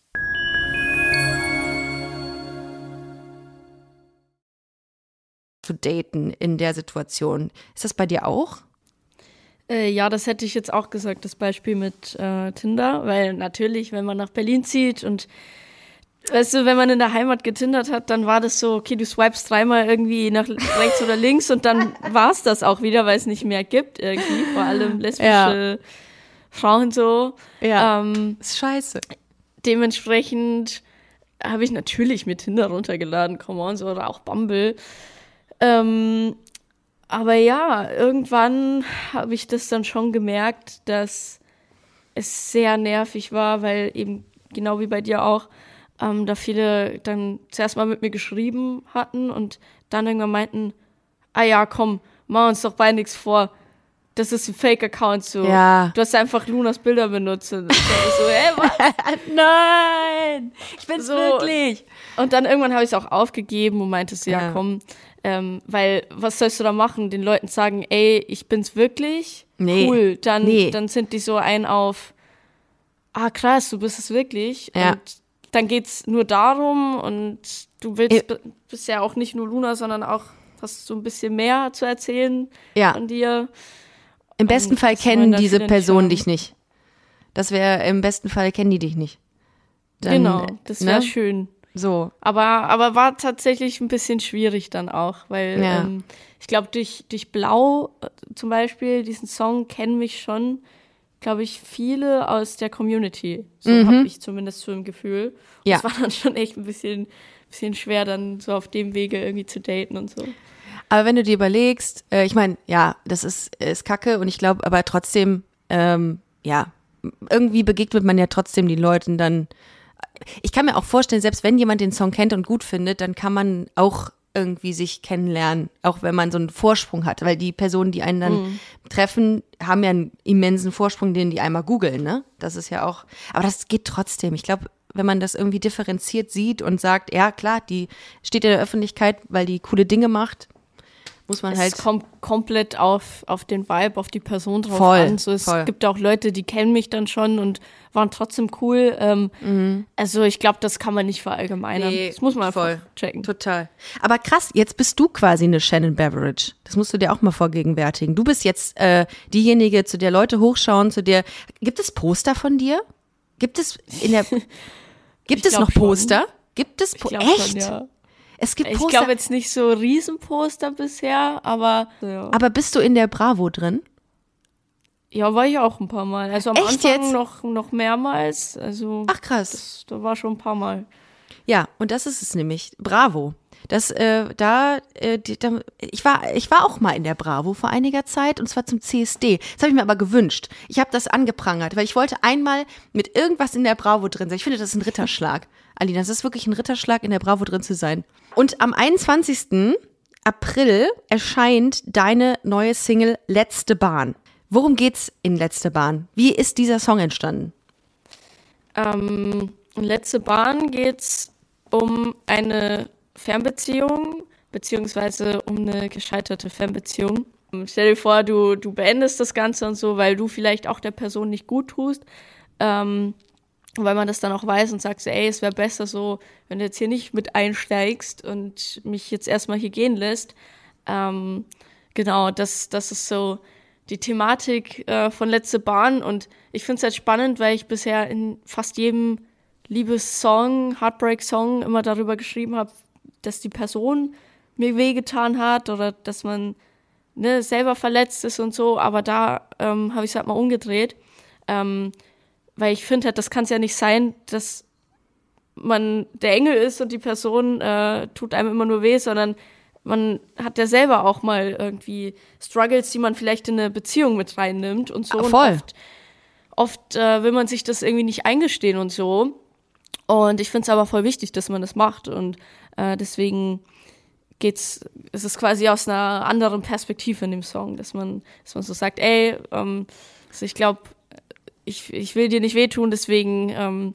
Zu daten in der Situation. Ist das bei dir auch? Äh, ja, das hätte ich jetzt auch gesagt, das Beispiel mit äh, Tinder, weil natürlich, wenn man nach Berlin zieht und Weißt du, wenn man in der Heimat getindert hat, dann war das so, okay, du swipest dreimal irgendwie nach rechts oder links und dann war es das auch wieder, weil es nicht mehr gibt irgendwie, vor allem lesbische ja. Frauen so. Ja, ähm, ist scheiße. Dementsprechend habe ich natürlich mit Tinder runtergeladen, come on, so, oder auch Bumble. Ähm, aber ja, irgendwann habe ich das dann schon gemerkt, dass es sehr nervig war, weil eben genau wie bei dir auch, ähm, da viele dann zuerst mal mit mir geschrieben hatten und dann irgendwann meinten, ah ja, komm, mach uns doch bei nichts vor. Das ist ein Fake-Account so. Ja. Du hast einfach Lunas Bilder benutzt. Und so, ey, was? Nein! Ich bin's so, wirklich. Und dann irgendwann habe ich es auch aufgegeben und meinte ja, ja komm, ähm, weil was sollst du da machen? Den Leuten sagen, ey, ich bin's wirklich? Nee. Cool. Dann, nee. dann sind die so ein auf, ah krass, du bist es wirklich. Ja. Und dann geht's nur darum und du willst, bist ja auch nicht nur Luna, sondern auch hast so ein bisschen mehr zu erzählen ja. von dir. Im besten und Fall kennen diese Personen dich nicht. Das wäre, im besten Fall kennen die dich nicht. Dann, genau, das wäre ne? schön. So. Aber, aber war tatsächlich ein bisschen schwierig dann auch, weil ja. ähm, ich glaube, durch, durch Blau äh, zum Beispiel, diesen Song kennen mich schon glaube ich, viele aus der Community. So mhm. habe ich zumindest so im Gefühl. Und ja. Es war dann schon echt ein bisschen, bisschen schwer, dann so auf dem Wege irgendwie zu daten und so. Aber wenn du dir überlegst, äh, ich meine, ja, das ist, ist kacke und ich glaube, aber trotzdem, ähm, ja, irgendwie begegnet man ja trotzdem den Leuten dann. Ich kann mir auch vorstellen, selbst wenn jemand den Song kennt und gut findet, dann kann man auch irgendwie sich kennenlernen, auch wenn man so einen Vorsprung hat, weil die Personen, die einen dann treffen, haben ja einen immensen Vorsprung, den die einmal googeln, ne? Das ist ja auch, aber das geht trotzdem. Ich glaube, wenn man das irgendwie differenziert sieht und sagt, ja klar, die steht in der Öffentlichkeit, weil die coole Dinge macht, muss man Es halt kommt komplett auf, auf den Vibe, auf die Person drauf Voll, an. So, es voll. gibt auch Leute, die kennen mich dann schon und waren trotzdem cool. Ähm, Also ich glaube, das kann man nicht verallgemeinern. Mhm. Nee, das muss man einfach voll. checken. Total. Aber krass, jetzt bist du quasi eine Shannon Beveridge. Das musst du dir auch mal vorgegenwärtigen. Du bist jetzt äh, diejenige, zu der Leute hochschauen, zu der. Gibt es Poster von dir? Gibt es in der. Gibt es noch schon. Poster? Gibt es Ich po glaub Echt? Schon, ja. Es gibt Ich Poster. glaube jetzt nicht so Riesenposter bisher, aber ja. aber bist du in der Bravo drin? ja, war ich auch ein paar Mal. Also am Echt Anfang jetzt? noch, noch mehrmals. Also Ach krass. das, da war schon ein paar Mal. Ja, und das ist es nämlich. Bravo. Das, äh, da, äh, die, da, ich war, ich war auch mal in der Bravo vor einiger Zeit und zwar zum CSD. Das habe ich mir aber gewünscht. Ich habe das angeprangert, weil ich wollte einmal mit irgendwas in der Bravo drin sein. Ich finde, das ist ein Ritterschlag. Alina, das ist wirklich ein Ritterschlag, in der Bravo drin zu sein. Und am 21. April erscheint deine neue Single Letzte Bahn. Worum geht's in Letzte Bahn? Wie ist dieser Song entstanden? Ähm, in letzte Bahn geht's um eine Fernbeziehung, beziehungsweise um eine gescheiterte Fernbeziehung. Stell dir vor, du, du beendest das Ganze und so, weil du vielleicht auch der Person nicht gut tust. Ähm, weil man das dann auch weiß und sagt, so, ey, es wäre besser so, wenn du jetzt hier nicht mit einsteigst und mich jetzt erstmal hier gehen lässt. Ähm, genau, das, das ist so die Thematik äh, von Letzte Bahn und ich finde es halt spannend, weil ich bisher in fast jedem Liebessong, Heartbreak-Song immer darüber geschrieben habe, dass die Person mir wehgetan hat oder dass man ne, selber verletzt ist und so, aber da ähm, habe ich es halt mal umgedreht. Ähm, weil ich finde halt, das kann es ja nicht sein, dass man der Engel ist und die Person äh, tut einem immer nur weh, sondern man hat ja selber auch mal irgendwie Struggles, die man vielleicht in eine Beziehung mit reinnimmt und so. Ah, Und voll. oft oft äh, will man sich das irgendwie nicht eingestehen und so. Und ich finde es aber voll wichtig, dass man das macht. Und äh, deswegen geht's, es ist quasi aus einer anderen Perspektive in dem Song, dass man, dass man so sagt, ey, ähm, also ich glaube, ich, ich will dir nicht wehtun, deswegen ähm,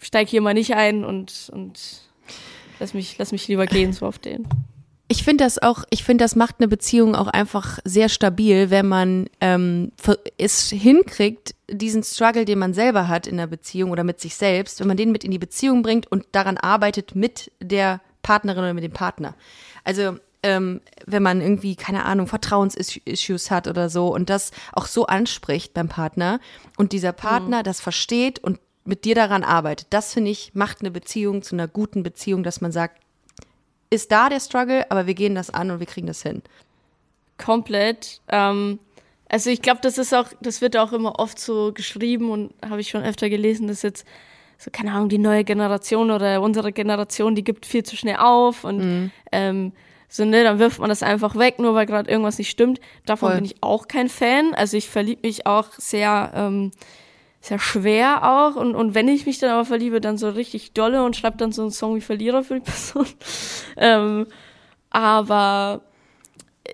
steig hier mal nicht ein und, und lass mich, lass mich lieber gehen, so auf den. Ich finde das auch, ich finde, das macht eine Beziehung auch einfach sehr stabil, wenn man ähm, es hinkriegt, diesen Struggle, den man selber hat in der Beziehung oder mit sich selbst, wenn man den mit in die Beziehung bringt und daran arbeitet mit der Partnerin oder mit dem Partner. Also ähm, wenn man irgendwie, keine Ahnung, Vertrauensissues hat oder so und das auch so anspricht beim Partner und dieser Partner das versteht und mit dir daran arbeitet, das finde ich, macht eine Beziehung zu einer guten Beziehung, dass man sagt, ist da der Struggle, aber wir gehen das an und wir kriegen das hin. Komplett. Ähm, also ich glaube, das ist auch, das wird auch immer oft so geschrieben und habe ich schon öfter gelesen, dass jetzt so, keine Ahnung, die neue Generation oder unsere Generation, die gibt viel zu schnell auf und ähm, so, ne, dann wirft man das einfach weg, nur weil gerade irgendwas nicht stimmt. Davon Voll. bin ich auch kein Fan. Also ich verliebe mich auch sehr, ähm, sehr schwer auch und, und wenn ich mich dann aber verliebe, dann so richtig dolle und schreibe dann so einen Song wie Verlierer für die Person. ähm, aber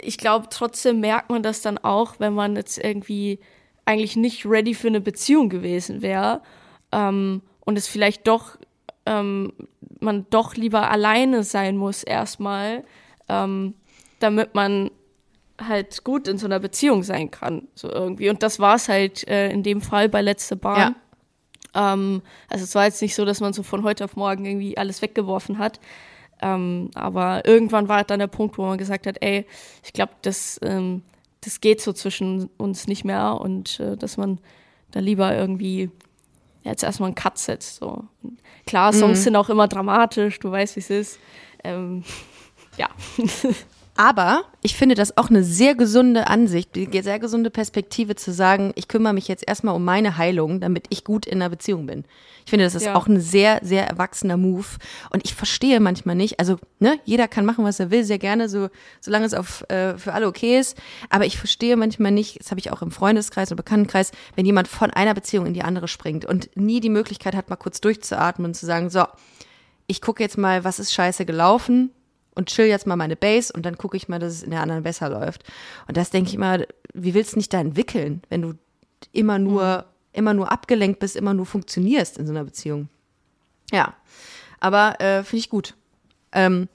ich glaube, trotzdem merkt man das dann auch, wenn man jetzt irgendwie eigentlich nicht ready für eine Beziehung gewesen wäre ähm, und es vielleicht doch, ähm, man doch lieber alleine sein muss erstmal, ähm, damit man halt gut in so einer Beziehung sein kann, so irgendwie. Und das war es halt äh, in dem Fall bei Letzte Bahn. Ähm, also es war jetzt nicht so, dass man so von heute auf morgen irgendwie alles weggeworfen hat. Ähm, aber irgendwann war dann der Punkt, wo man gesagt hat, ey, ich glaube, das, ähm, das geht so zwischen uns nicht mehr und äh, dass man da lieber irgendwie jetzt erstmal einen Cut setzt. So. Klar, Songs sind auch immer dramatisch, du weißt, wie es ist. Ähm, ja. Aber ich finde das auch eine sehr gesunde Ansicht, eine sehr gesunde Perspektive zu sagen, ich kümmere mich jetzt erstmal um meine Heilung, damit ich gut in einer Beziehung bin. Ich finde, das ist Ja. auch ein sehr, sehr erwachsener Move. Und ich verstehe manchmal nicht, also, ne, jeder kann machen, was er will, sehr gerne, so, solange es auf, äh, für alle okay ist. Aber ich verstehe manchmal nicht, das habe ich auch im Freundeskreis oder Bekanntenkreis, wenn jemand von einer Beziehung in die andere springt und nie die Möglichkeit hat, mal kurz durchzuatmen und zu sagen, so, ich gucke jetzt mal, was ist scheiße gelaufen und chill jetzt mal meine Bass und dann gucke ich mal, dass es in der anderen besser läuft. Und das denke ich immer, wie willst du nicht da entwickeln, wenn du immer nur, mhm. immer nur abgelenkt bist, immer nur funktionierst in so einer Beziehung? Ja, aber äh, finde ich gut. Ähm,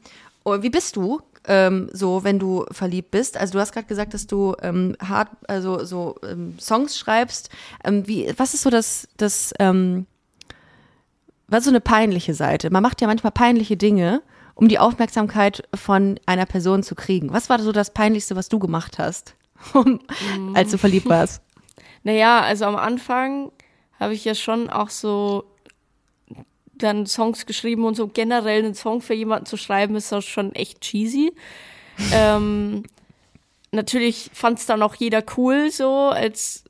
oh, wie bist du ähm, so, wenn du verliebt bist? Also du hast gerade gesagt, dass du ähm, hart, also so ähm, Songs schreibst. Ähm, wie, was ist so das, das, ähm, was ist so eine peinliche Seite? Man macht ja manchmal peinliche Dinge, um die Aufmerksamkeit von einer Person zu kriegen. Was war so das Peinlichste, was du gemacht hast, als du verliebt warst? Naja, also am Anfang habe ich ja schon auch so dann Songs geschrieben und so generell einen Song für jemanden zu schreiben, ist auch schon echt cheesy. ähm, natürlich fand es dann auch jeder cool, so als,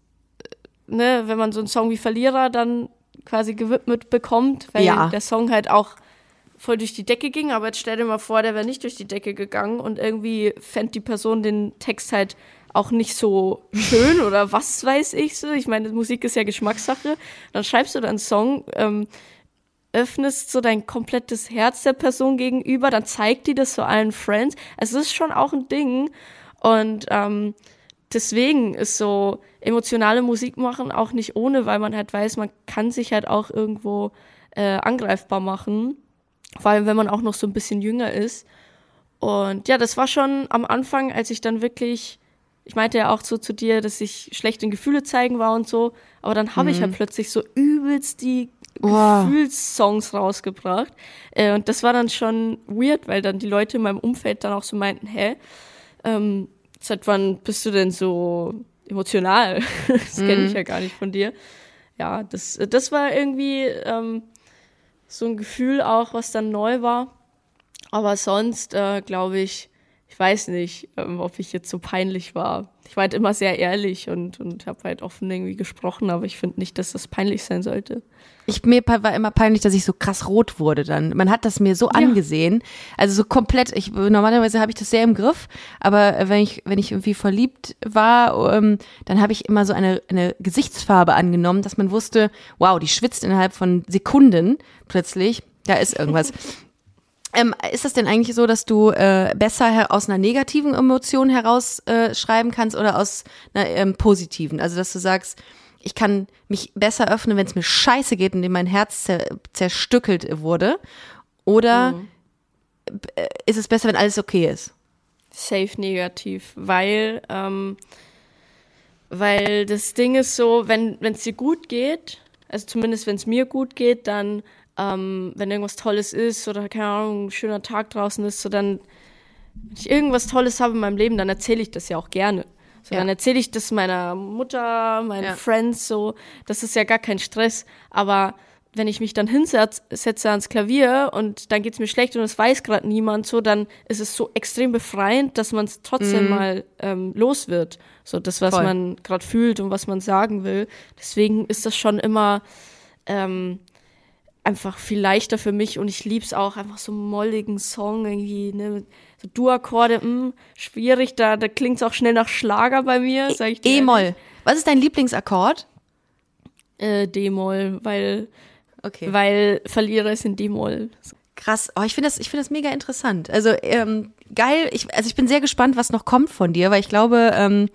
ne, wenn man so einen Song wie Verlierer dann quasi gewidmet bekommt, weil ja. der Song halt auch voll durch die Decke ging. Aber jetzt stell dir mal vor, der wäre nicht durch die Decke gegangen und irgendwie fände die Person den Text halt auch nicht so schön oder was weiß ich so. Ich meine, Musik ist ja Geschmackssache. Dann schreibst du dann einen Song, ähm, öffnest so dein komplettes Herz der Person gegenüber, dann zeigt die das so allen Friends. Also es ist schon auch ein Ding. Und ähm, deswegen ist so emotionale Musik machen auch nicht ohne, weil man halt weiß, man kann sich halt auch irgendwo äh, angreifbar machen. Vor allem, wenn man auch noch so ein bisschen jünger ist. Und ja, das war schon am Anfang, als ich dann wirklich, ich meinte ja auch so zu dir, dass ich schlechte Gefühle zeigen war und so, aber dann habe mhm. ich halt plötzlich so übelst die oh. Gefühlssongs rausgebracht. Äh, und das war dann schon weird, weil dann die Leute in meinem Umfeld dann auch so meinten, hä, ähm, seit wann bist du denn so emotional? das kenne ich mhm. ja gar nicht von dir. Ja, das, das war irgendwie ähm, so ein Gefühl auch, was dann neu war. Aber sonst äh, glaube ich, ich weiß nicht, ähm, ob ich jetzt so peinlich war. Ich war halt immer sehr ehrlich und, und habe halt offen irgendwie gesprochen, aber ich finde nicht, dass das peinlich sein sollte. Ich, mir war immer peinlich, dass ich so krass rot wurde dann. Man hat das mir so ja. angesehen. Also so komplett, ich, normalerweise habe ich das sehr im Griff, aber wenn ich, wenn ich irgendwie verliebt war, ähm, dann habe ich immer so eine, eine Gesichtsfarbe angenommen, dass man wusste, wow, die schwitzt innerhalb von Sekunden plötzlich. Da ist irgendwas. Ähm, ist das denn eigentlich so, dass du äh, besser aus einer negativen Emotion heraus äh, schreiben kannst oder aus einer ähm, positiven? Also, dass du sagst, ich kann mich besser öffnen, wenn es mir scheiße geht und mein Herz zer zerstückelt wurde? Oder mhm. Äh, ist es besser, wenn alles okay ist? Safe negativ, weil, ähm, weil das Ding ist so, wenn es dir gut geht, also zumindest wenn es mir gut geht, dann ähm, wenn irgendwas Tolles ist oder keine Ahnung, ein schöner Tag draußen ist, so dann, wenn ich irgendwas Tolles habe in meinem Leben, dann erzähle ich das ja auch gerne. So, ja. Dann erzähle ich das meiner Mutter, meinen ja. Friends, so, das ist ja gar kein Stress. Aber wenn ich mich dann hinsetze ans Klavier und dann geht es mir schlecht und es weiß gerade niemand, so, dann ist es so extrem befreiend, dass man es trotzdem mhm. mal ähm, los wird. So, das, was Voll. man gerade fühlt und was man sagen will. Deswegen ist das schon immer ähm, einfach viel leichter für mich und ich liebe es auch, einfach so einen molligen Song irgendwie, ne, so Du-Akkorde, hm, schwierig, da, da klingt es auch schnell nach Schlager bei mir, sag ich dir. E-Moll. Was ist dein Lieblingsakkord? Äh, D-Moll, weil, okay. weil Verlierer ist in D-Moll. Krass, oh, ich finde das, ich finde das mega interessant. Also ähm, geil, ich, also ich bin sehr gespannt, was noch kommt von dir, weil ich glaube, ähm,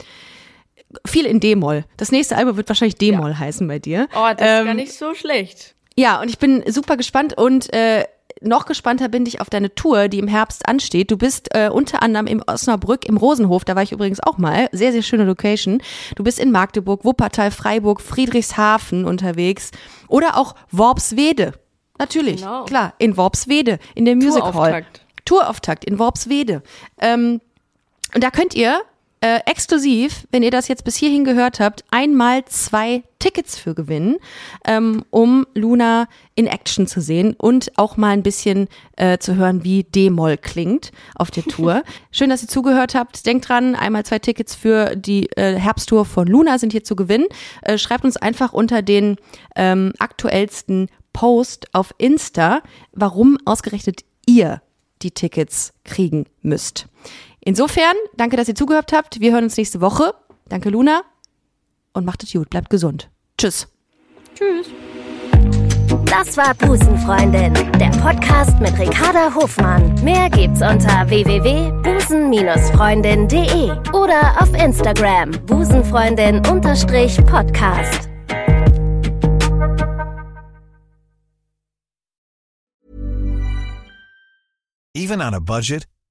viel in D-Moll. Das nächste Album wird wahrscheinlich D-Moll ja. heißen bei dir. Oh, das ähm, ist gar nicht so schlecht. Ja, und ich bin super gespannt und äh, noch gespannter bin ich auf deine Tour, die im Herbst ansteht. Du bist äh, unter anderem im Osnabrück im Rosenhof, da war ich übrigens auch mal. Sehr, sehr schöne Location. Du bist in Magdeburg, Wuppertal, Freiburg, Friedrichshafen unterwegs oder auch Worpswede. Natürlich, genau. klar, in Worpswede, in der Music Hall. Tourauftakt in Worpswede. Ähm, und da könnt ihr äh, exklusiv, wenn ihr das jetzt bis hierhin gehört habt, einmal zwei Tickets für gewinnen, ähm, um Luna in Action zu sehen und auch mal ein bisschen äh, zu hören, wie D-Moll klingt auf der Tour. Schön, dass ihr zugehört habt. Denkt dran, einmal zwei Tickets für die äh, Herbsttour von Luna sind hier zu gewinnen. Äh, schreibt uns einfach unter den ähm, aktuellsten Post auf Insta, warum ausgerechnet ihr die Tickets kriegen müsst. Insofern, danke, dass ihr zugehört habt. Wir hören uns nächste Woche. Danke, Luna. Und macht es gut. Bleibt gesund. Tschüss. Tschüss. Das war Busenfreundin, der Podcast mit Ricarda Hofmann. Mehr gibt's unter www.busen-freundin.de oder auf Instagram busenfreundin-podcast. Even on a budget,